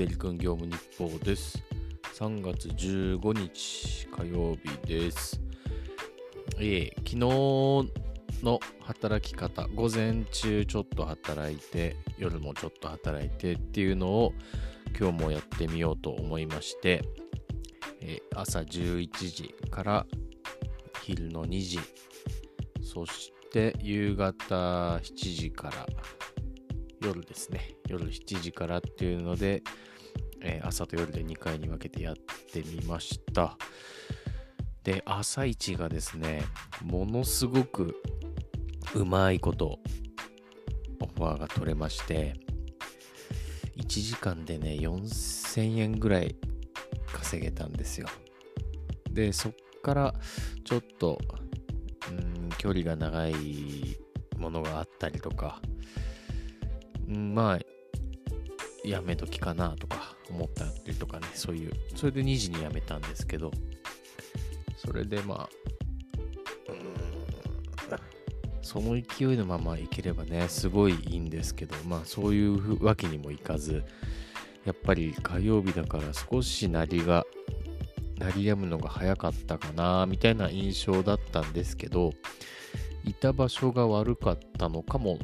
デリ君業務日報です。3月15日火曜日です。え昨日の働き方、午前中ちょっと働いて、夜もちょっと働いてっていうのを今日もやってみようと思いまして、え朝11時から昼の2時、そして夕方7時から夜ですね夜7時からっていうので、えー朝と夜で2回に分けてやってみました。で朝一がですねものすごくうまいことオファーが取れまして1時間でね4000円ぐらい稼げたんですよ。でそっからちょっとうん距離が長いものがあったりとかうんまあ、やめときかなとか思ったりとかね、そういう、それで2時に辞めたんですけど、それでまあ、その勢いのままいければね、すごいいいんですけど、まあそういうわけにもいかず、やっぱり火曜日だから少し鳴りが、鳴り止むのが早かったかな、みたいな印象だったんですけど、いた場所が悪かったのかも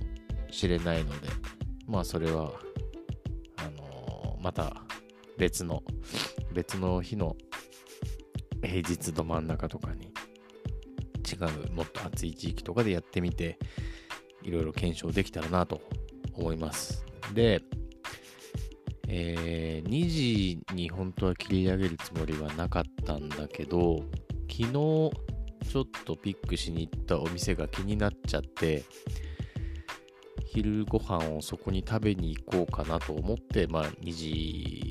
しれないので、まあそれは、あのーまた別の、別の日の平日ど真ん中とかに違うもっと暑い地域とかでやってみて、いろいろ検証できたらなと思います。で、えー2時に本当は切り上げるつもりはなかったんだけど、昨日ちょっとピックしに行ったお店が気になっちゃって、昼ご飯をそこに食べに行こうかなと思って、まあ、2時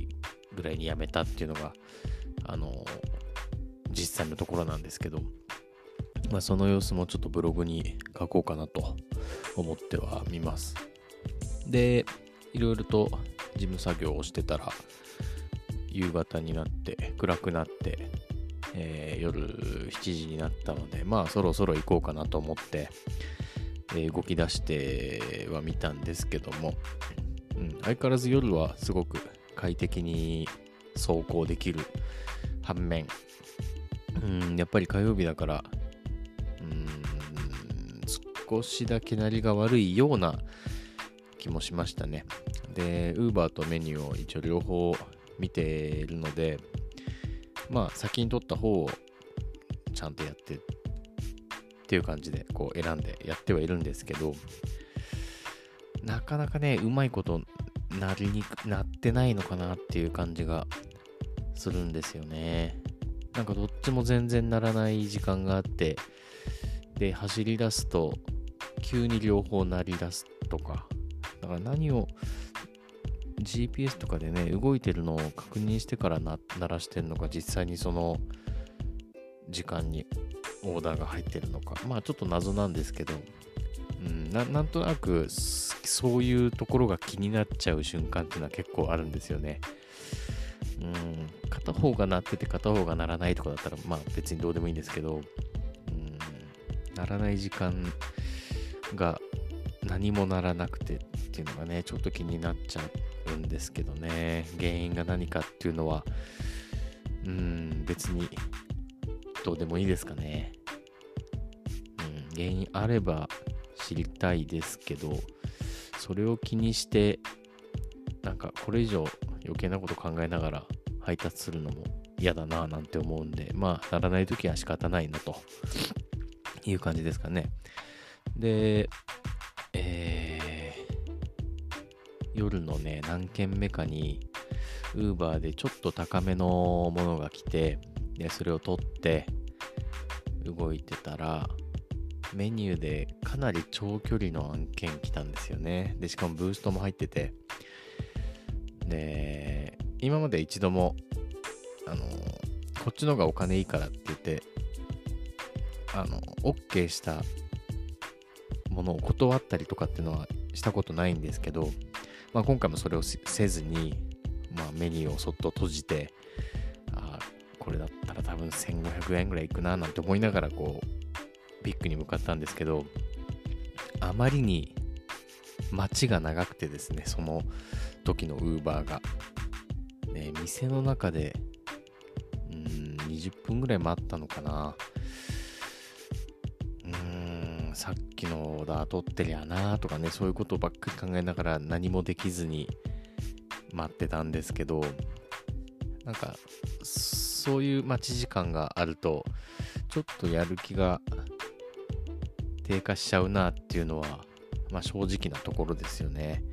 ぐらいに辞めたっていうのが、あの、実際のところなんですけど、まあ、その様子もちょっとブログに書こうかなと思ってはみます。で、いろいろと事務作業をしてたら、夕方になって、暗くなって、えー夜7時になったので、まあそろそろ行こうかなと思って、えー動き出してはみたんですけども、うん、相変わらず夜はすごく快適に走行できる反面、うん、やっぱり火曜日だから、うん、少しだけ鳴りが悪いような気もしましたね。で、Uber とメニューを一応両方見ているので、まあ先に取った方をちゃんとやってっていう感じでこう選んでやってはいるんですけどなかなかねうまいことなりにくなってないのかなっていう感じがするんですよね。なんかどっちも全然ならない時間があってで走り出すと急に両方鳴り出すとかだから何を GPS とかでね動いてるのを確認してからな鳴らしてるのか実際にその時間にオーダーが入ってるのか。まあちょっと謎なんですけど、うん、ななんとなくそういうところが気になっちゃう瞬間っていうのは結構あるんですよね。うん、片方が鳴ってて片方が鳴らないとかだったらまあ別にどうでもいいんですけど、うん、鳴らない時間が何も鳴らなくてっていうのがねちょっと気になっちゃうんですけどね原因が何かっていうのはうん別にどうでもいいですかね。うん、原因あれば知りたいですけど、それを気にして、なんかこれ以上余計なこと考えながら配達するのも嫌だなぁなんて思うんで、まあ、ならないときは仕方ないなと いう感じですかね。で、えー、夜のね、何軒目かに、ウーバーでちょっと高めのものが来て、で、それを取って動いてたら、メニューでかなり長距離の案件来たんですよね。で、しかもブーストも入ってて、で、今まで一度も、あの、こっちの方がお金いいからって言って、あの、OK したものを断ったりとかっていうのはしたことないんですけど、まあ、今回もそれをせずに、まあ、メニューをそっと閉じて、あーこれだったら多分1500円ぐらいいくななんて思いながらこうビッグに向かったんですけどあまりに待ちが長くてですねその時のウーバーがね、店の中で、うん、20分ぐらい待ったのかな。うーん、さっきのオーダー取ってりゃなとかね、そういうことばっかり考えながら何もできずに待ってたんですけど、なんか、そういう待ち時間があると、ちょっとやる気が低下しちゃうなっていうのは、まあ正直なところですよね。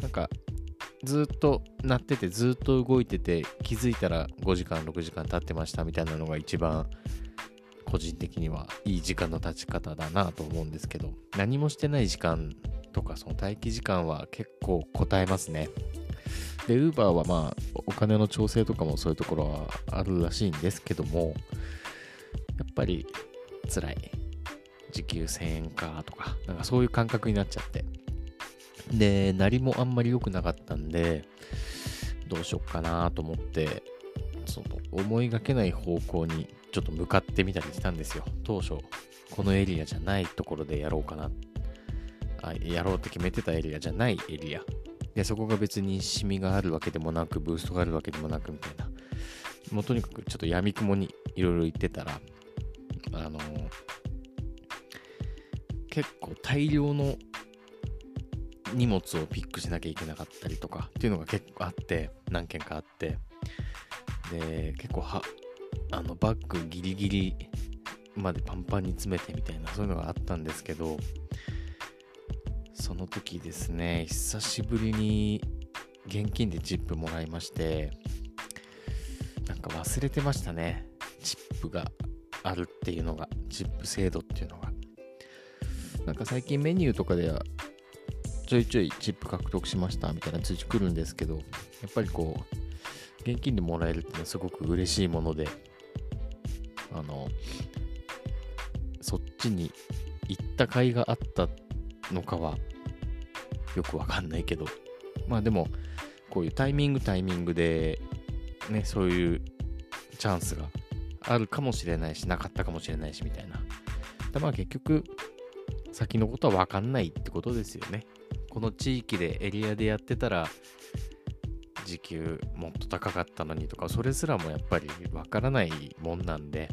なんか、ずっと鳴ってて、ずっと動いてて、気づいたら5時間、6時間経ってましたみたいなのが一番個人的にはいい時間の経ち方だなと思うんですけど、何もしてない時間とか、その待機時間は結構答えますね。で、Uber はまあ、お金の調整とかもそういうところはあるらしいんですけども、やっぱり辛い。時給1000円かとか、なんかそういう感覚になっちゃって。で、なりもあんまり良くなかったんで、どうしよっかなと思って、その思いがけない方向にちょっと向かってみたりしたんですよ。当初、このエリアじゃないところでやろうかな。あやろうって決めてたエリアじゃないエリア。で、そこが別にシミがあるわけでもなく、ブーストがあるわけでもなくみたいな。もうとにかくちょっと闇雲にいろいろ言ってたら、あの結構大量の荷物をピックしなきゃいけなかったりとかっていうのが結構あって何件かあって。で結構はあのバッグギリギリまでパンパンに詰めてみたいなそういうのがあったんですけどその時ですね久しぶりに現金でチップもらいましてなんか忘れてましたね。チップがあるっていうのがチップ制度っていうのが。なんか最近メニューとかではちょいちょいチップ獲得しましたみたいな通知来るんですけど、やっぱりこう、現金でもらえるっていうのはすごく嬉しいもので、あの、そっちに行った甲斐があったのかはよくわかんないけど、まあでも、こういうタイミングタイミングで、ね、そういうチャンスがあるかもしれないし、なかったかもしれないしみたいな。まあ結局、先のことはわかんないってことですよね。この地域でエリアでやってたら時給もっと高かったのにとかそれすらもやっぱりわからないもんなんで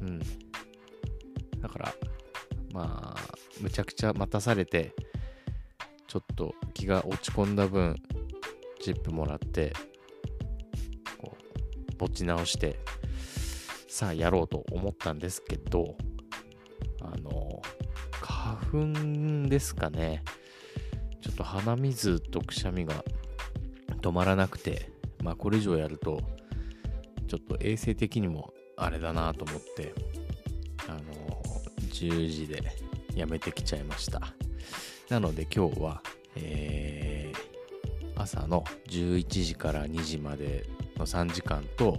うんだからまあむちゃくちゃ待たされてちょっと気が落ち込んだ分チップもらってこうぼっち直してさあやろうと思ったんですけどあの花粉ですかねちょっと鼻水とくしゃみが止まらなくて、まあこれ以上やると、ちょっと衛生的にもあれだなと思って、あの、10時でやめてきちゃいました。なので今日は、えー、朝の11時から2時までの3時間と、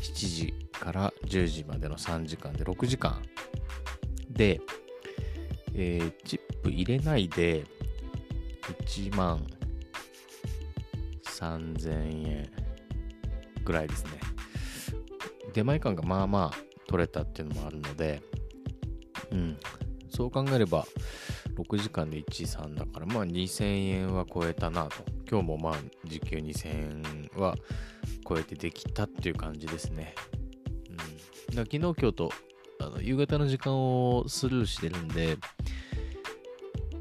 7時から10時までの3時間で6時間で、えー、チップ入れないで、1万3000円ぐらいですね。出前館がまあまあ取れたっていうのもあるので、うん、そう考えれば6時間で13だからまあ2000円は超えたなと。今日もまあ時給2000円は超えてできたっていう感じですね。うん、だ昨日今日とあの夕方の時間をスルーしてるんで、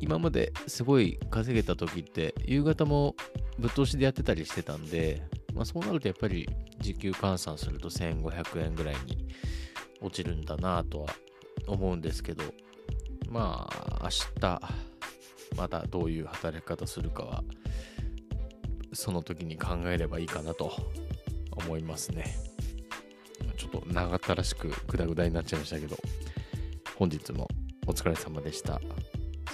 今まですごい稼げた時って夕方もぶっ通しでやってたりしてたんで、まあ、そうなるとやっぱり時給換算すると1500円ぐらいに落ちるんだなとは思うんですけどまあ明日またどういう働き方するかはその時に考えればいいかなと思いますね。ちょっと長ったらしくグダグダになっちゃいましたけど本日もお疲れ様でした。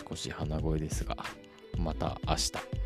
少し鼻声ですが、また明日。